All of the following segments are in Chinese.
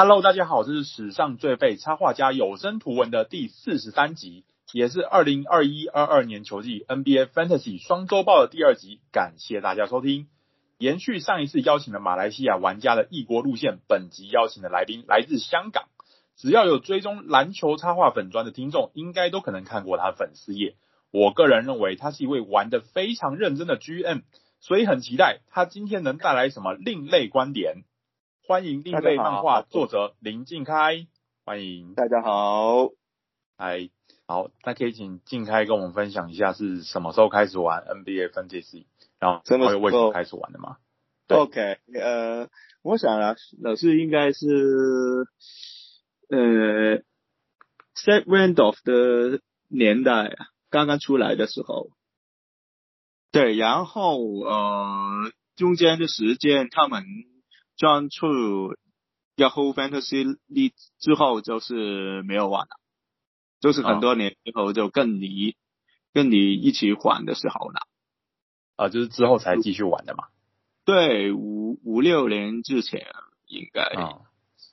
Hello，大家好，这是史上最被插画家有声图文的第四十三集，也是二零二一二二年球季 NBA Fantasy 双周报的第二集。感谢大家收听。延续上一次邀请了马来西亚玩家的异国路线，本集邀请的来宾来自香港。只要有追踪篮球插画粉专的听众，应该都可能看过他的粉丝页。我个人认为他是一位玩得非常认真的 GM，所以很期待他今天能带来什么另类观点。欢迎另类漫画作者林靖开，欢迎大家好，嗨，好，那可以请静开跟我们分享一下是什么时候开始玩 NBA Fantasy，然后还有为什么开始玩的吗？OK，呃，我想啊，老师应该是呃 Set Randolph 的年代刚刚出来的时候，对，然后呃中间的时间他们。转出 Yahoo Fantasy League 之后就是没有玩了，就是很多年之后就跟你、哦、跟你一起玩的时候了，啊，就是之后才继续玩的嘛。对，五五六年之前应该，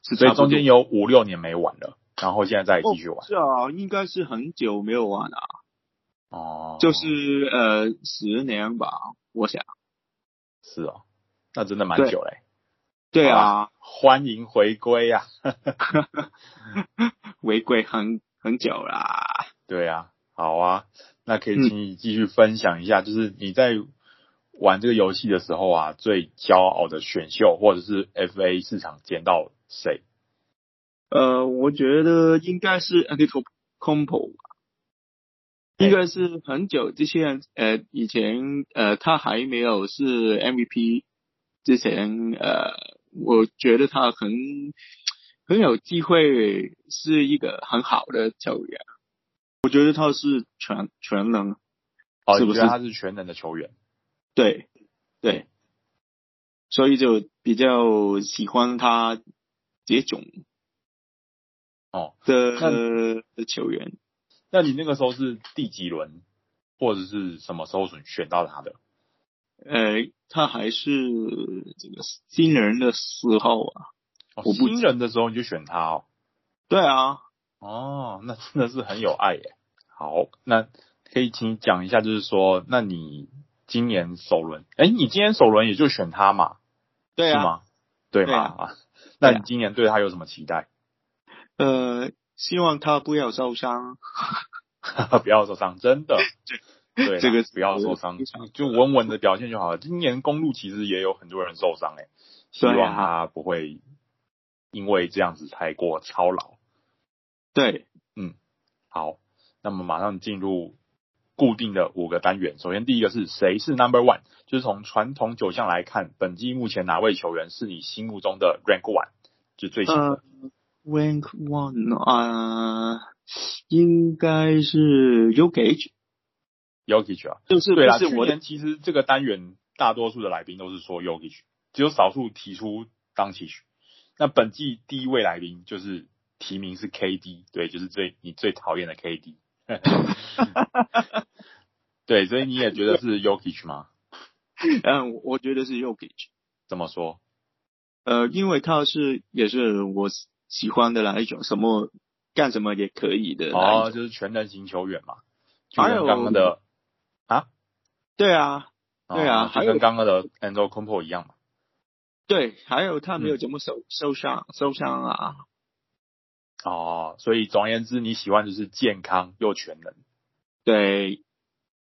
所以中间有五六年没玩了，然后现在再继续玩。哦、是啊，应该是很久没有玩了。哦，就是呃十年吧，我想。是哦，那真的蛮久嘞。对啊，欢迎回归呀、啊！回归很很久啦。对啊，好啊，那可以请你继续分享一下，嗯、就是你在玩这个游戏的时候啊，最骄傲的选秀或者是 FA 市场捡到谁？呃，我觉得应该是 Antetokounmpo 吧，应该是很久之前，呃，以前呃，他还没有是 MVP 之前，呃。我觉得他很很有机会是一个很好的球员。我觉得他是全全能，哦，是不是？他是全能的球员。对对，所以就比较喜欢他这种哦的的球员。那你那个时候是第几轮，或者是什么时候选选到他的？呃，他还是这个新人的时候啊，哦、我不新人的时候你就选他哦。对啊，哦，那真的是很有爱耶。好，那可以请你讲一下，就是说，那你今年首轮，哎，你今年首轮也就选他嘛？对啊，是吗？对吗？啊，那你今年对他有什么期待？呃，希望他不要受伤，不要受伤，真的。对，这个不要受伤，就稳稳的表现就好了。今年公路其实也有很多人受伤，哎，希望他不会因为这样子太过操劳。对，嗯，好，那么马上进入固定的五个单元。首先第一个是谁是 Number One，就是从传统九项来看，本季目前哪位球员是你心目中的 Rank One，就最新的。Uh, Rank One 啊，应该是 Jokic。Jokic 啊，就是对啦。是我去年其实这个单元大多数的来宾都是说 Jokic，只有少数提出 Doncic。那本季第一位来宾就是提名是 KD，对，就是最你最讨厌的 KD。对，所以你也觉得是 Jokic 吗？嗯，我觉得是 Jokic。怎么说？呃，因为他是也是我喜欢的那一种，什么干什么也可以的。哦，就是全能型球员嘛。还有刚刚的。啊，对啊，对啊，还跟刚刚的 Antetokounmpo 一样嘛？对，还有他没有怎么受受伤，受伤啊。哦，所以总而言之，你喜欢就是健康又全能。对，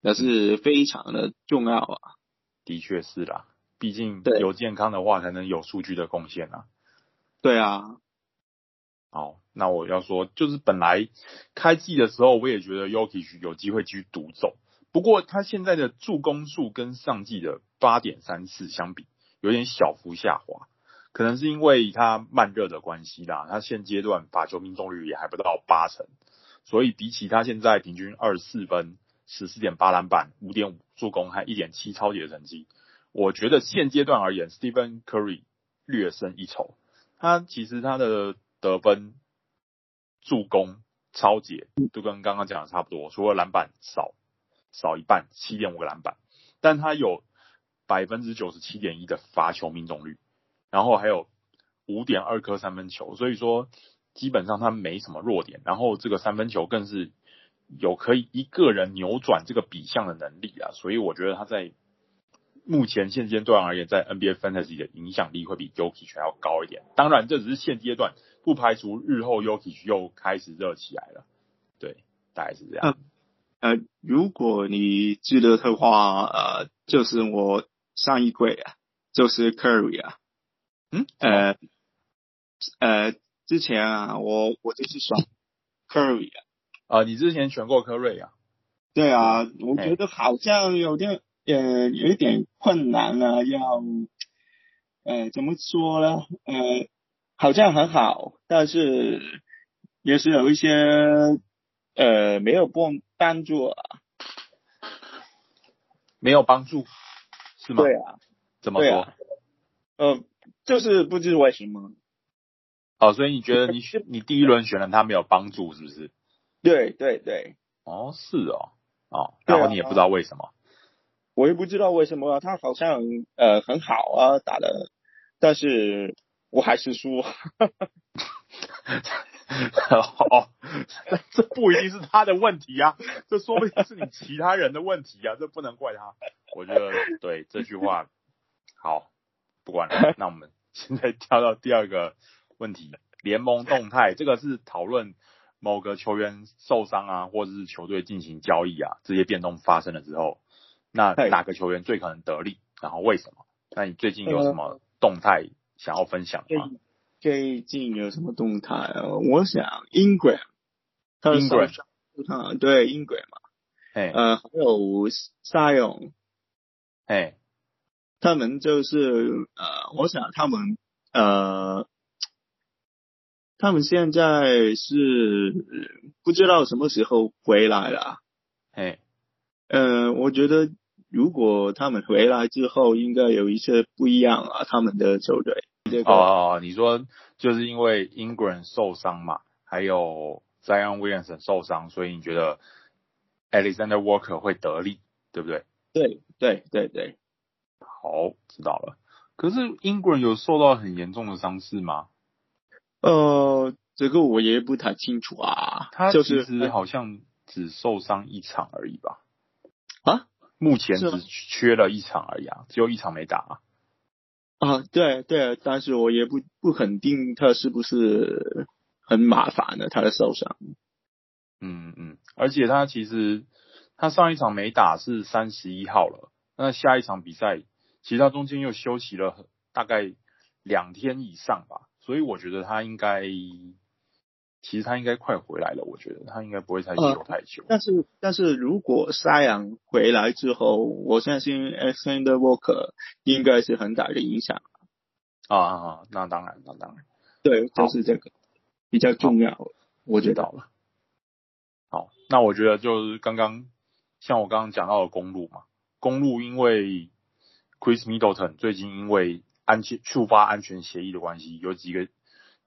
那是非常的重要啊。的确是啦，毕竟有健康的话，才能有数据的贡献啊。对啊。好，那我要说，就是本来开季的时候，我也觉得 Jokic 有机会继续独走。不过他现在的助攻数跟上季的八点三四相比，有点小幅下滑，可能是因为他慢热的关系啦。他现阶段罚球命中率也还不到八成，所以比起他现在平均二十四分、十四点八篮板、五点五助攻和一点七抄截的成绩，我觉得现阶段而言，Stephen Curry 略胜一筹。他其实他的得分、助攻、超解都跟刚刚讲的差不多，除了篮板少。少一半，七点五个篮板，但他有百分之九十七点一的罚球命中率，然后还有五点二颗三分球，所以说基本上他没什么弱点，然后这个三分球更是有可以一个人扭转这个比项的能力啊，所以我觉得他在目前现阶段而言，在 NBA Fantasy 的影响力会比 Jokic 还要高一点。当然，这只是现阶段，不排除日后 Jokic 又开始热起来了。对，大概是这样。呃如果你记得的话，呃，就是我上一季啊，就是 Curry 啊。嗯，呃，呃，之前啊，我我就是选 Curry 啊。啊、呃，你之前选过科瑞啊？对啊，我觉得好像有点呃有一点困难啊，要呃怎么说呢？呃，好像很好，但是也是有一些呃没有帮帮助啊，没有帮助是吗？对啊，怎么说？嗯、呃。就是不知为什么，哦，所以你觉得你选 你第一轮选了他没有帮助，是不是？对对对，哦，是哦，哦，然后你也不知道为什么，啊、我也不知道为什么，他好像呃很好啊打的，但是我还是输，哦，这不一定是他的问题啊，这说不定是你其他人的问题啊，这不能怪他，我觉得对这句话好，不管了，那我们。现在跳到第二个问题，联盟动态，这个是讨论某个球员受伤啊，或者是球队进行交易啊，这些变动发生了之后，那哪个球员最可能得利？然后为什么？那你最近有什么动态想要分享吗？最近有什么动态啊？我想 Ingram，他的 Ingram，对 Ingram 嘛，哎，呃，还有 Zion，哎。他们就是呃，我想他们呃，他们现在是不知道什么时候回来了。哎，呃，我觉得如果他们回来之后，应该有一些不一样啊，他们的球队。这个、哦，你说就是因为 Ingram 受伤嘛，还有 Zion Williamson 受伤，所以你觉得 Alexander Walker 会得利，对不对？对对对对。好，知道了。可是 Ingram 有受到很严重的伤势吗？呃，这个我也不太清楚啊。他其实好像只受伤一场而已吧？啊？目前只缺了一场而已啊，只有一场没打啊。啊，对对，但是我也不不肯定他是不是很麻烦的，他的受伤。嗯嗯，而且他其实他上一场没打是三十一号了，那下一场比赛。其实他中间又休息了大概两天以上吧，所以我觉得他应该，其实他应该快回来了。我觉得他应该不会太久太久。但是，但是如果 Zion 回来之后，我相信 Alexander Walker 应该是很大的影响。啊啊啊！那当然，那当然，对，就是这个比较重要。我知道了。好，那我觉得就是刚刚像我刚刚讲到的公路嘛，公路因为。Chris Middleton 最近因为安全触发安全协议的关系，有几个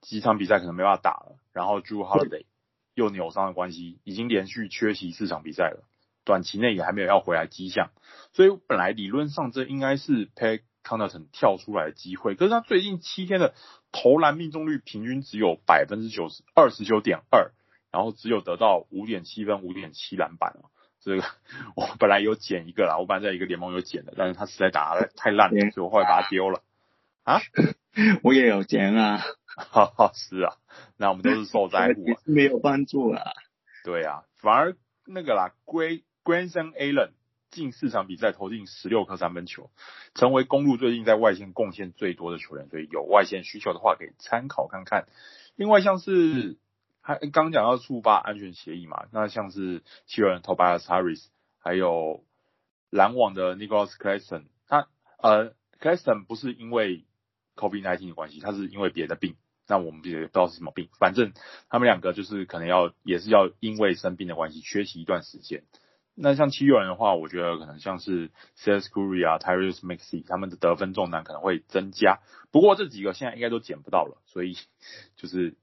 几场比赛可能没办法打了。然后 Jrue Holiday 又扭伤的关系，已经连续缺席四场比赛了，短期内也还没有要回来迹象。所以本来理论上这应该是 Pat Connaughton 跳出来的机会，可是他最近七天的投篮命中率平均只有百分之九十二十九点二，然后只有得到五点七分、五点七篮板这个 我本来有捡一个啦，我本来在一个联盟有捡的，但是他实在打的太烂了，所以我后来把它丢了。啊？我也有捡啊。哈哈，是啊，那我们都是受灾户啊。没有帮助啊。对啊，反而那个啦，Grayson Allen 近四场比赛投进十六颗三分球，成为公路最近在外线贡献最多的球员，所以有外线需求的话可以参考看看。另外像是。还刚讲到触发安全协议嘛，那像是七人 Tobias Harris，还有篮网的 Nicholas c l a s t o n 他呃 c l a s t o n 不是因为 COVID-19 的关系，他是因为别的病，那我们也不知道是什么病，反正他们两个就是可能要也是要因为生病的关系缺席一段时间。那像七人的话，我觉得可能像是 Seth Curry 啊，Tyrese Maxey 他们的得分重担可能会增加，不过这几个现在应该都捡不到了，所以 就是。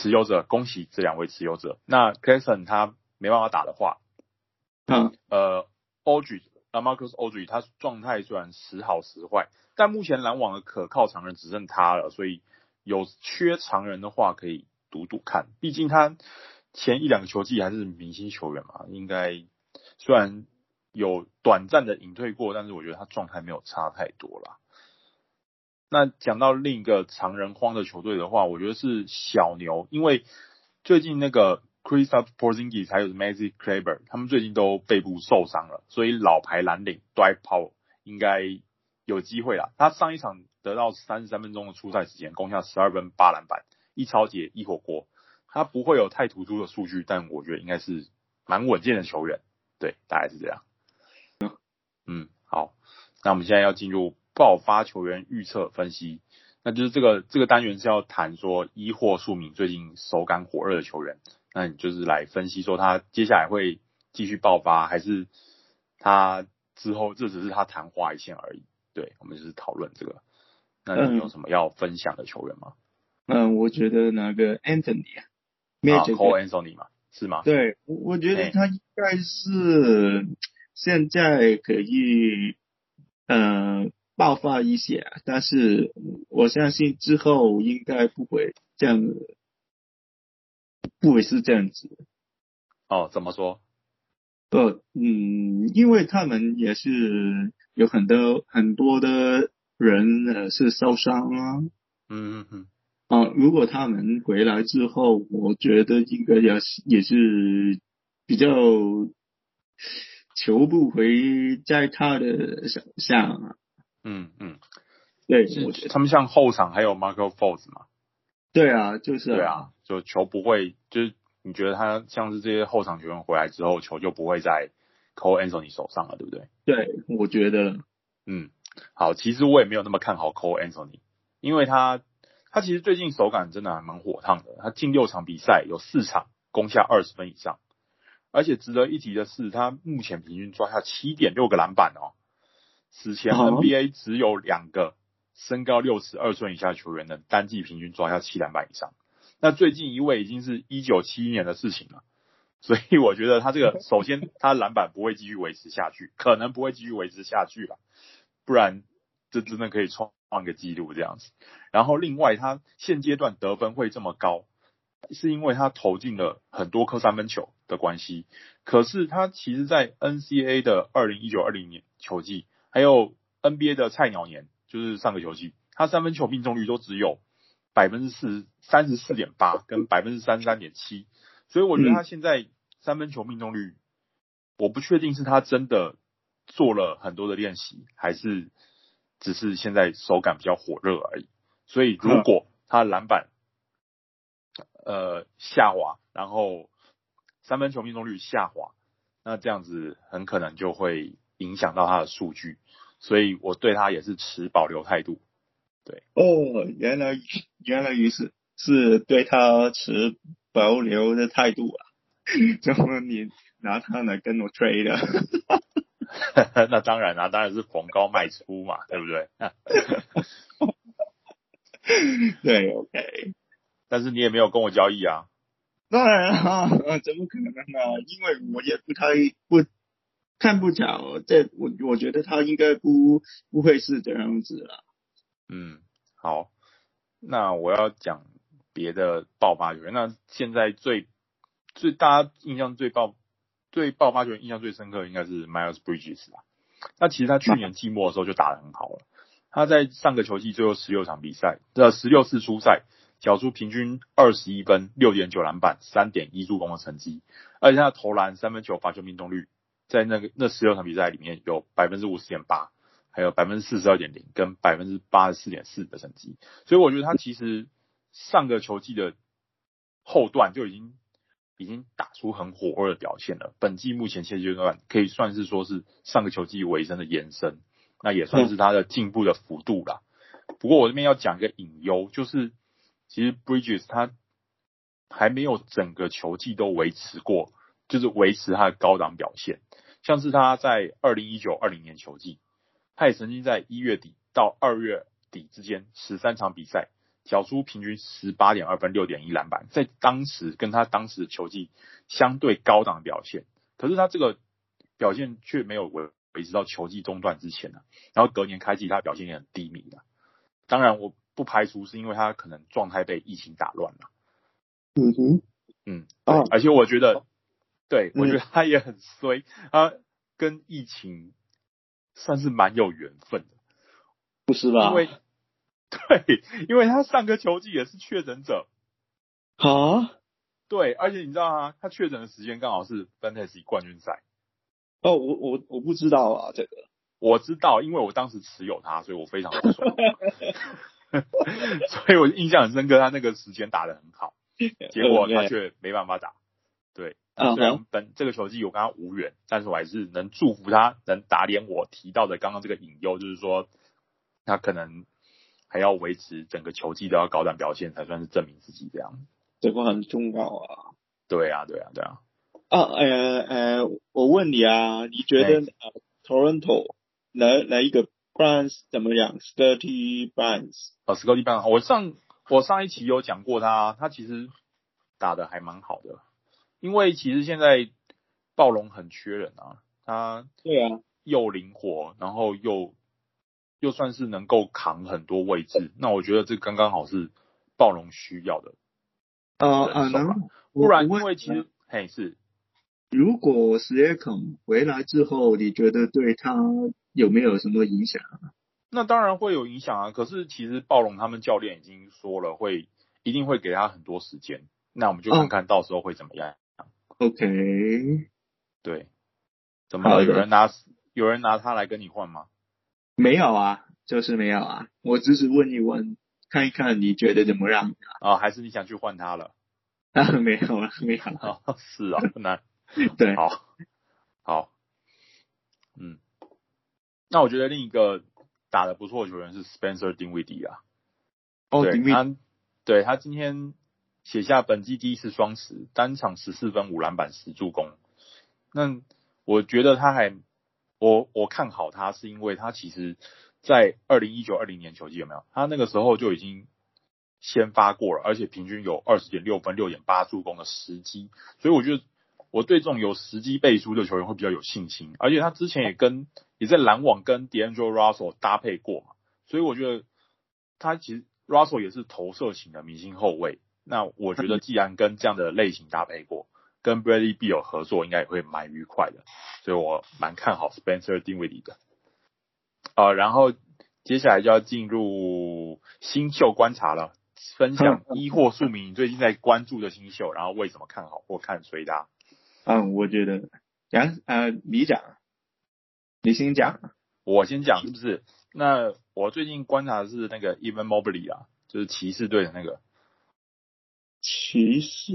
持有者，恭喜这两位持有者。那 Claxton 他没办法打的话，嗯，呃，Aldridge 啊，Marcus Aldridge 他状态虽然时好时坏，但目前篮网的可靠常人只剩他了，所以有缺常人的话，可以赌赌看。毕竟他前一两个球季还是明星球员嘛，应该虽然有短暂的隐退过，但是我觉得他状态没有差太多啦。那讲到另一个常人荒的球队的话，我觉得是小牛，因为最近那个 Kristaps Porzingis 还有 Maxi Kleber 他们最近都背部受伤了，所以老牌蓝领 Dwight Powell 应该有机会啦。他上一场得到三十三分钟的出赛时间，攻下十二分八篮板一抄截一火锅。他不会有太突出的数据，但我觉得应该是蛮稳健的球员。对，大概是这样。嗯，好，那我们现在要进入爆发球员预测分析，那就是这个这个单元是要谈说一或数名最近手感火热的球员，那你就是来分析说他接下来会继续爆发，还是他之后这只是他昙花一现而已。对，我们就是讨论这个。那你有什么要分享的球员吗？嗯，我觉得那个 Anthony 啊，啊，Cole Anthony 嘛，是吗？对，我觉得他应该是现在可以，嗯、呃，爆发一些，但是我相信之后应该不会这样子，不会是这样子。哦，怎么说？呃，嗯，因为他们也是有很多很多的。人呃是受伤啊，嗯嗯嗯，啊，如果他们回来之后，我觉得应该也是也是比较求不回在他的手上啊，嗯嗯，对，我觉得。他们像后场还有 Markelle Fultz 嘛，对啊，就是啊。对啊，就球不会，就是你觉得他像是这些后场球员回来之后，球就不会在 Cole Anthony 手上了，对不对？对，我觉得，嗯。好，其实我也没有那么看好 Cole Anthony，因为他他其实最近手感真的还蛮火烫的，他近六场比赛有四场攻下二十分以上，而且值得一提的是，他目前平均抓下七点六个篮板哦，此前 NBA 只有两个身高六尺二寸以下球员的单季平均抓下七篮板以上，那最近一位已经是一九七一年的事情了，所以我觉得他这个首先他篮板不会继续维持下去，可能不会继续维持下去了。不然，这真的可以创创个记录这样子。然后另外，他现阶段得分会这么高，是因为他投进了很多颗三分球的关系。可是他其实，在 NCAA 的二零一九二零年球季，还有 NBA 的菜鸟年，就是上个球季，他三分球命中率都只有百分之四三十四点八跟百分之三十三点七。所以我觉得他现在三分球命中率，我不确定是他真的。做了很多的练习，还是只是现在手感比较火热而已。所以如果他篮板呃下滑，然后三分球命中率下滑，那这样子很可能就会影响到他的数据。所以我对他也是持保留态度。对哦，原来原来于是，是对他持保留的态度啊？怎么你拿他来跟我 trade 的？那当然啦、啊，当然是逢高卖出嘛，对不对？对，OK。但是你也没有跟我交易啊？当然啊，怎么可能呢？因为我也不太不看不着，这我我觉得他应该不不会是这样子了。嗯，好，那我要讲别的爆发球员。那现在最最大家印象最爆。最爆发球员印象最深刻应该是 Miles Bridges 啊，那其实他去年季末的时候就打得很好了，他在上个球季最后十六场比赛的十六次出赛，缴出平均二十一分、六点九篮板、三点一助攻的成绩，而且他的投篮、三分球、罚球命中率在那个那十六场比赛里面有百分之五十点八，还有百分之四十二点零跟百分之八十四点四的成绩，所以我觉得他其实上个球季的后段就已经。已经打出很火热的表现了。本季目前现阶段可以算是说是上个球季尾声的延伸，那也算是他的进步的幅度啦。不过我这边要讲一个隐忧，就是其实 Bridges 他还没有整个球季都维持过，就是维持他的高档表现。像是他在二零一九二零年球季，他也曾经在一月底到二月底之间十三场比赛。缴出平均十八点二分、六点一篮板，在当时跟他当时的球技相对高档的表现，可是他这个表现却没有维维持到球季中段之前呢。然后隔年开季，他表现也很低迷的。当然，我不排除是因为他可能状态被疫情打乱了。嗯哼，嗯，对，而且我觉得，对，我觉得他也很衰，他跟疫情算是蛮有缘分的，不是吧？因为，对，因为他上个球季也是确诊者。啊？对，而且你知道吗？他确诊的时间刚好是 Fantasy 冠军赛。哦，我我我不知道啊，这个我知道，因为我当时持有他，所以我非常的爽。所以我印象很深刻，他那个时间打的很好，结果他却没办法打。对，虽然本这个球季我跟他无缘，但是我还是能祝福他能打脸我提到的刚刚这个隐忧，就是说他可能还要维持整个球季都要高档表现，才算是证明自己这样。这个很重要啊！对啊，对啊，对啊！啊，呃呃，我问你啊，你觉得呃，Toronto 来来一个 Barnes 怎么样？Scottie Barnes 哦，Scottie Barnes，我上我上一期有讲过他，他其实打的还蛮好的，因为其实现在暴龙很缺人啊，他对啊，又灵活，然后又又算是能够扛很多位置，那我觉得这刚刚好是暴龙需要的。呃呃，能不然因为其实嘿是，如果 Siakam 回来之后，你觉得对他有没有什么影响？那当然会有影响啊。可是其实暴龙他们教练已经说了，会一定会给他很多时间。那我们就看看到时候会怎么样。OK，对，怎么了？有人拿有人拿他来跟你换吗？没有啊，就是没有啊。我只是问一问。看一看，你觉得怎么样？啊、哦，还是你想去换他了？啊，没有了，没有了。哦，是啊，不难。对，好，好，嗯，那我觉得另一个打的不错的球员是 Spencer Dinwiddie 啊。哦，对，他，对他今天写下本季第一次双十，单场十四分五篮板十助攻。那我觉得他还，我我看好他是因为他其实。在二零一九二零年球季有没有？他那个时候就已经先发过了，而且平均有二十点六分、六点八助攻的时机，所以我觉得我对这种有时机背书的球员会比较有信心。而且他之前也跟也在篮网跟 D'Angelo Russell 搭配过嘛，所以我觉得他其实 Russell 也是投射型的明星后卫。那我觉得既然跟这样的类型搭配过，跟 Bradley Beal 合作应该也会蛮愉快的，所以我蛮看好 Spencer Dinwiddie 的。啊、呃，然后接下来就要进入新秀观察了，分享一或数名你最近在关注的新秀，然后为什么看好或看衰的？嗯，我觉得，杨呃，你讲，你先讲，我先讲是不是？那我最近观察的是那个 Evan Mobley 啊，就是骑士队的那个骑士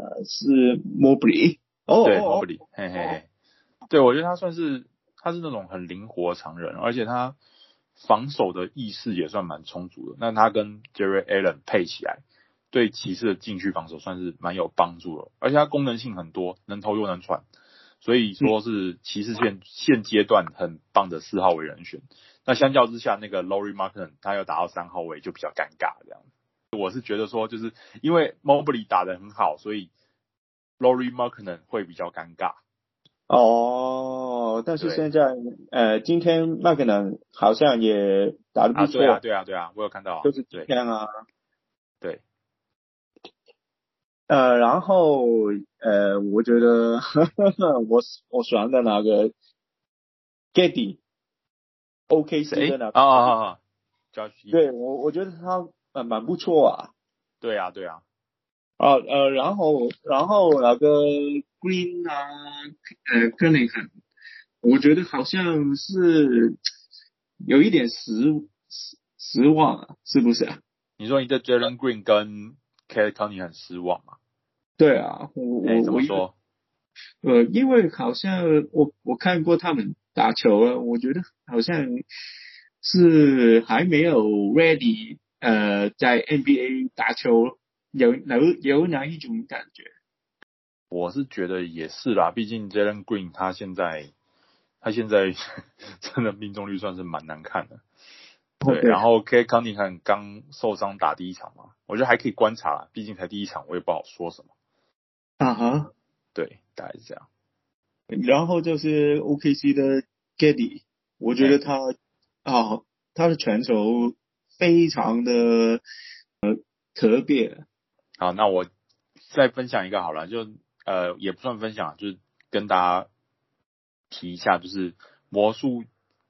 啊，是 Mobley 哦，对 Mobley，嘿嘿嘿，对我觉得他算是。他是那种很灵活的长人，而且他防守的意识也算蛮充足的。那他跟 Jarrett Allen 配起来，对骑士的禁区防守算是蛮有帮助的。而且他功能性很多，能投又能传，所以说是骑士现现阶段很棒的四号位人选。那相较之下，那个 Laurie Markkanen 他要打到三号位就比较尴尬这样。我是觉得说，就是因为 Mobley 打得很好，所以 Lauri Markkanen 会比较尴尬。哦，但是现在，呃，今天麦克南好像也打得不错。啊，对啊，对啊，对啊，我有看到。就是这样啊。对。呃，然后，呃，我觉得，我我喜欢的那个 Giddey，OKC 的那个。啊啊啊！对我，我觉得他蛮蛮不错啊。对啊，对啊。啊呃，然后然后那个 Green 啊，呃，Cunningham，我觉得好像是有一点失失失望啊，是不是啊？你说你对 Jalen Green 跟 Cunningham 很失望吗？对啊，我我、欸、怎么说？呃，因为好像我我看过他们打球啊，我觉得好像是还没有 ready，呃，在 NBA 打球。有有有哪一种感觉？我是觉得也是啦，毕竟 Jalen Green 他现在他现在 真的命中率算是蛮难看的。对，然后 Cade Cunningham 刚受伤打第一场嘛，我觉得还可以观察啦，毕竟才第一场，我也不好说什么。啊哈，对，大概是这样。然后就是 OKC 的 Giddey，我觉得他啊，他的传球非常的呃特别。好，那我再分享一个好了，就呃也不算分享，就是跟大家提一下，就是魔术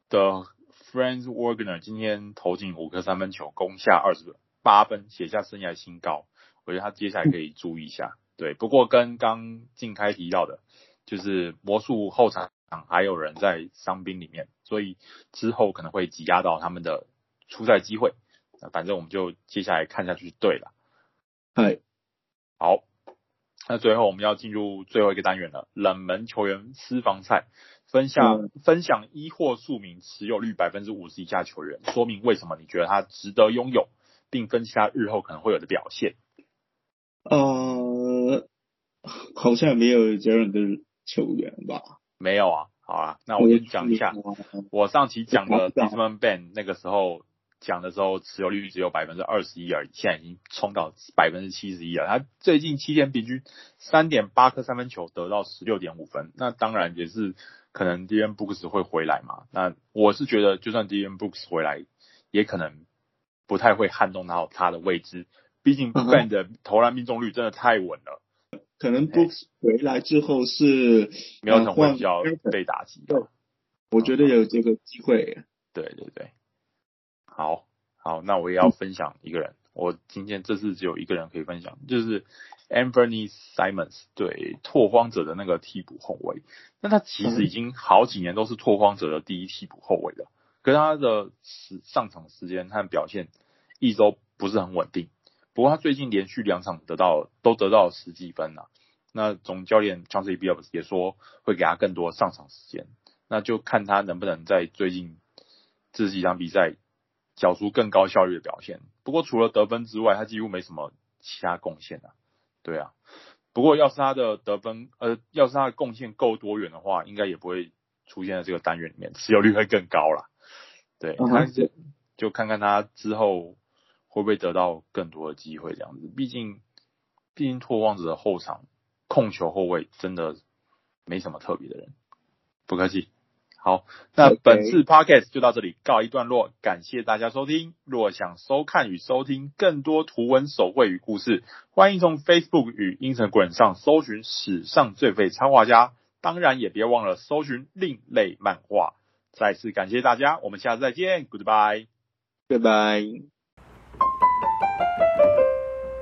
的 Franz Wagner 今天投进五颗三分球，攻下二十八分，写下生涯新高。我觉得他接下来可以注意一下。对，不过跟刚进开提到的，就是魔术后场还有人在伤兵里面，所以之后可能会挤压到他们的出赛机会。那反正我们就接下来看下去，对了。嗨，好，那最后我们要进入最后一个单元了，冷门球员私房菜，分享、嗯、分享一或数名持有率百分之五十以下球员，说明为什么你觉得他值得拥有，并分析他日后可能会有的表现。呃，好像没有这样的球员吧？没有啊，好啊，那我先讲一下，我上期讲的 Desmond Bane 那个时候讲的时候，持有率只有百分之二十一而已，现在已经冲到百分之七十一了。他最近七天平均三点八颗三分球，得到十六点五分。那当然也是可能 Dillon Brooks 会回来嘛。那我是觉得，就算 Dillon Brooks 回来，也可能不太会撼动到他的位置。毕竟，Bend 的投篮命中率真的太稳了，可能 Brooks 回来之后是没有什么会比较被打击的。我觉得有这个机会。对对对，好，好，那我也要分享一个人。我今天这次只有一个人可以分享，就是 Anthony Simons，对，拓荒者的那个替补后卫。那他其实已经好几年都是拓荒者的第一替补后卫了，可是他的时上场时间和表现一周不是很稳定。不过他最近连续两场得到都得到十几分了，那总教练 Chauncey Billups 也说会给他更多上场时间，那就看他能不能在最近这几场比赛缴出更高效率的表现。不过除了得分之外，他几乎没什么其他贡献啊。对啊，不过要是他的得分呃，要是他的贡献够多元的话，应该也不会出现在这个单元里面，持有率会更高啦。对，但是就看看他之后。会不会得到更多的机会？这样子，毕竟，毕竟拓荒者的后场控球后卫真的没什么特别的人。不客气。好，那本次 podcast 就到这里告一段落，感谢大家收听。若想收看与收听更多图文手绘与故事，欢迎从 Facebook 与 Instagram 上搜寻史上最废插画家，当然也别忘了搜寻另类漫画。再次感谢大家，我们下次再见，Goodbye，拜拜。